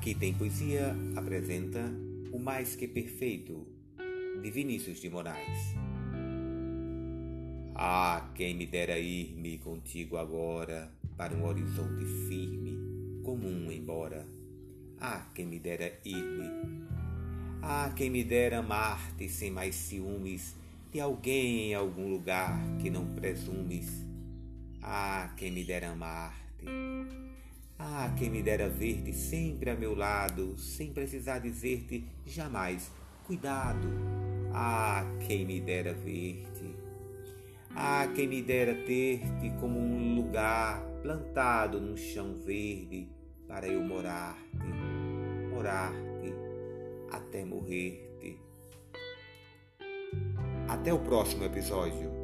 Aqui tem poesia apresenta O Mais Que Perfeito, de Vinícius de Moraes. Ah, quem me dera ir-me contigo agora para um horizonte firme, comum embora. Ah, quem me dera ir-me. Ah, quem me dera amar-te sem mais ciúmes de alguém em algum lugar que não presumes. Ah, quem me dera amar-te. Ah, quem me dera ver-te sempre a meu lado, sem precisar dizer-te jamais cuidado. Ah, quem me dera ver-te. Ah, quem me dera ter-te como um lugar plantado num chão verde para eu morar-te, morar-te até morrer-te. Até o próximo episódio.